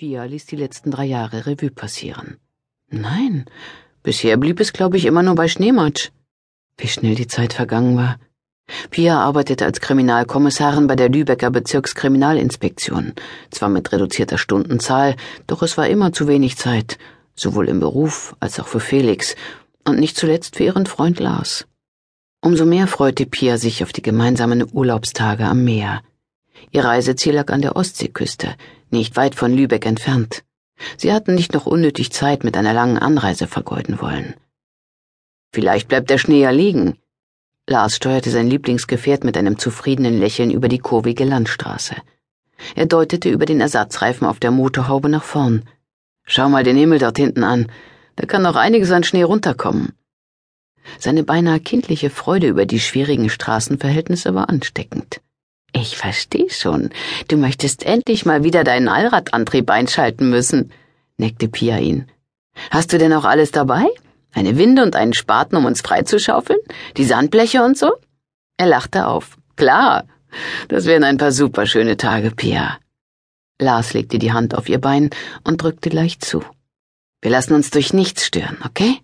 Pia ließ die letzten drei Jahre Revue passieren. Nein, bisher blieb es, glaube ich, immer nur bei Schneematsch. Wie schnell die Zeit vergangen war. Pia arbeitete als Kriminalkommissarin bei der Lübecker Bezirkskriminalinspektion, zwar mit reduzierter Stundenzahl, doch es war immer zu wenig Zeit, sowohl im Beruf als auch für Felix und nicht zuletzt für ihren Freund Lars. Umso mehr freute Pia sich auf die gemeinsamen Urlaubstage am Meer. Ihr Reiseziel lag an der Ostseeküste, nicht weit von Lübeck entfernt. Sie hatten nicht noch unnötig Zeit mit einer langen Anreise vergeuden wollen. Vielleicht bleibt der Schnee ja liegen. Lars steuerte sein Lieblingsgefährt mit einem zufriedenen Lächeln über die kurvige Landstraße. Er deutete über den Ersatzreifen auf der Motorhaube nach vorn. Schau mal den Himmel dort hinten an. Da kann noch einiges an Schnee runterkommen. Seine beinahe kindliche Freude über die schwierigen Straßenverhältnisse war ansteckend. Ich versteh schon. Du möchtest endlich mal wieder deinen Allradantrieb einschalten müssen, neckte Pia ihn. Hast du denn auch alles dabei? Eine Winde und einen Spaten, um uns freizuschaufeln? Die Sandbleche und so? Er lachte auf. Klar. Das wären ein paar superschöne Tage, Pia. Lars legte die Hand auf ihr Bein und drückte leicht zu. Wir lassen uns durch nichts stören, okay?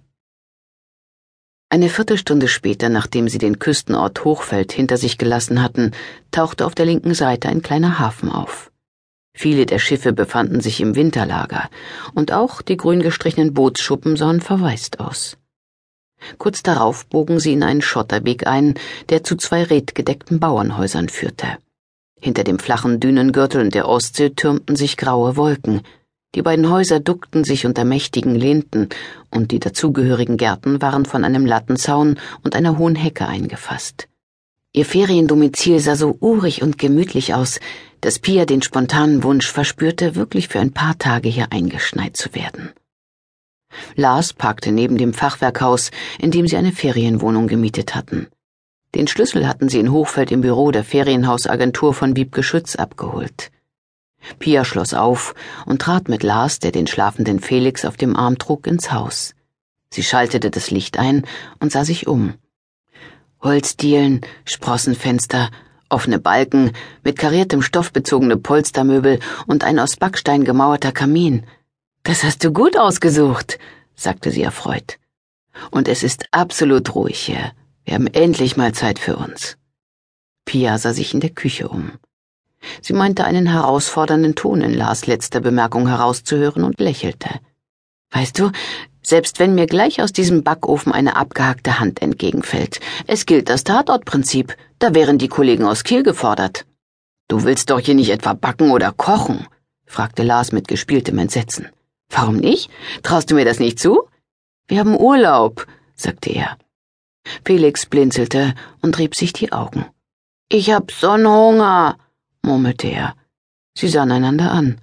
Eine Viertelstunde später, nachdem sie den Küstenort Hochfeld hinter sich gelassen hatten, tauchte auf der linken Seite ein kleiner Hafen auf. Viele der Schiffe befanden sich im Winterlager, und auch die grün gestrichenen Bootsschuppen sahen verwaist aus. Kurz darauf bogen sie in einen Schotterweg ein, der zu zwei redgedeckten Bauernhäusern führte. Hinter dem flachen Dünengürtel der Ostsee türmten sich graue Wolken, die beiden Häuser duckten sich unter mächtigen Lehnten, und die dazugehörigen Gärten waren von einem Lattenzaun und einer hohen Hecke eingefasst. Ihr Feriendomizil sah so urig und gemütlich aus, dass Pia den spontanen Wunsch verspürte, wirklich für ein paar Tage hier eingeschneit zu werden. Lars parkte neben dem Fachwerkhaus, in dem sie eine Ferienwohnung gemietet hatten. Den Schlüssel hatten sie in Hochfeld im Büro der Ferienhausagentur von Wiebke Schütz abgeholt. Pia schloss auf und trat mit Lars, der den schlafenden Felix auf dem Arm trug, ins Haus. Sie schaltete das Licht ein und sah sich um. Holzdielen, Sprossenfenster, offene Balken, mit kariertem Stoff bezogene Polstermöbel und ein aus Backstein gemauerter Kamin. Das hast du gut ausgesucht, sagte sie erfreut. Und es ist absolut ruhig hier. Wir haben endlich mal Zeit für uns. Pia sah sich in der Küche um. Sie meinte einen herausfordernden Ton in Lars letzter Bemerkung herauszuhören und lächelte. Weißt du, selbst wenn mir gleich aus diesem Backofen eine abgehackte Hand entgegenfällt, es gilt das Tatortprinzip, da wären die Kollegen aus Kiel gefordert. Du willst doch hier nicht etwa backen oder kochen? fragte Lars mit gespieltem Entsetzen. Warum nicht? Traust du mir das nicht zu? Wir haben Urlaub, sagte er. Felix blinzelte und rieb sich die Augen. Ich hab Sonnenhunger, murmelte er. Sie sahen einander an.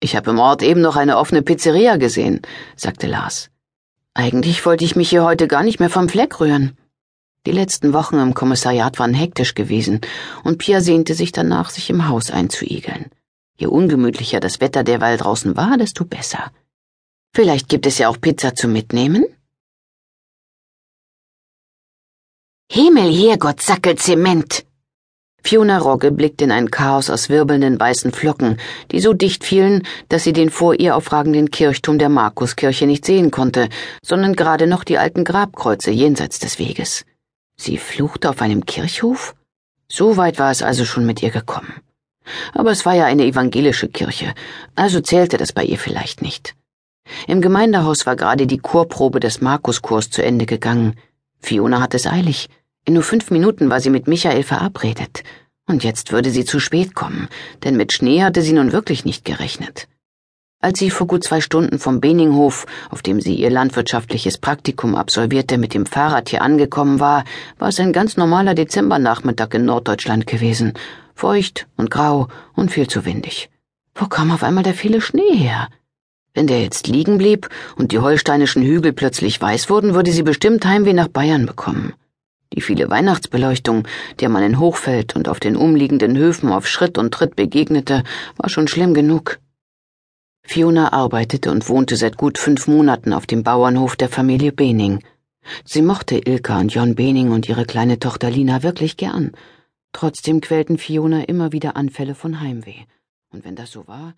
Ich habe im Ort eben noch eine offene Pizzeria gesehen, sagte Lars. Eigentlich wollte ich mich hier heute gar nicht mehr vom Fleck rühren. Die letzten Wochen im Kommissariat waren hektisch gewesen, und Pia sehnte sich danach, sich im Haus einzuigeln. Je ungemütlicher das Wetter derweil draußen war, desto besser. Vielleicht gibt es ja auch Pizza zum Mitnehmen? Himmel, Herrgott, Sackel Zement! Fiona Rogge blickte in ein Chaos aus wirbelnden weißen Flocken, die so dicht fielen, dass sie den vor ihr aufragenden Kirchturm der Markuskirche nicht sehen konnte, sondern gerade noch die alten Grabkreuze jenseits des Weges. Sie fluchte auf einem Kirchhof? So weit war es also schon mit ihr gekommen. Aber es war ja eine evangelische Kirche, also zählte das bei ihr vielleicht nicht. Im Gemeindehaus war gerade die Chorprobe des Markuskurs zu Ende gegangen. Fiona hatte es eilig. In nur fünf Minuten war sie mit Michael verabredet. Und jetzt würde sie zu spät kommen, denn mit Schnee hatte sie nun wirklich nicht gerechnet. Als sie vor gut zwei Stunden vom Beninghof, auf dem sie ihr landwirtschaftliches Praktikum absolvierte, mit dem Fahrrad hier angekommen war, war es ein ganz normaler Dezembernachmittag in Norddeutschland gewesen. Feucht und grau und viel zu windig. Wo kam auf einmal der viele Schnee her? Wenn der jetzt liegen blieb und die holsteinischen Hügel plötzlich weiß wurden, würde sie bestimmt Heimweh nach Bayern bekommen. Die viele Weihnachtsbeleuchtung, der man in Hochfeld und auf den umliegenden Höfen auf Schritt und Tritt begegnete, war schon schlimm genug. Fiona arbeitete und wohnte seit gut fünf Monaten auf dem Bauernhof der Familie Bening. Sie mochte Ilka und John Bening und ihre kleine Tochter Lina wirklich gern. Trotzdem quälten Fiona immer wieder Anfälle von Heimweh. Und wenn das so war,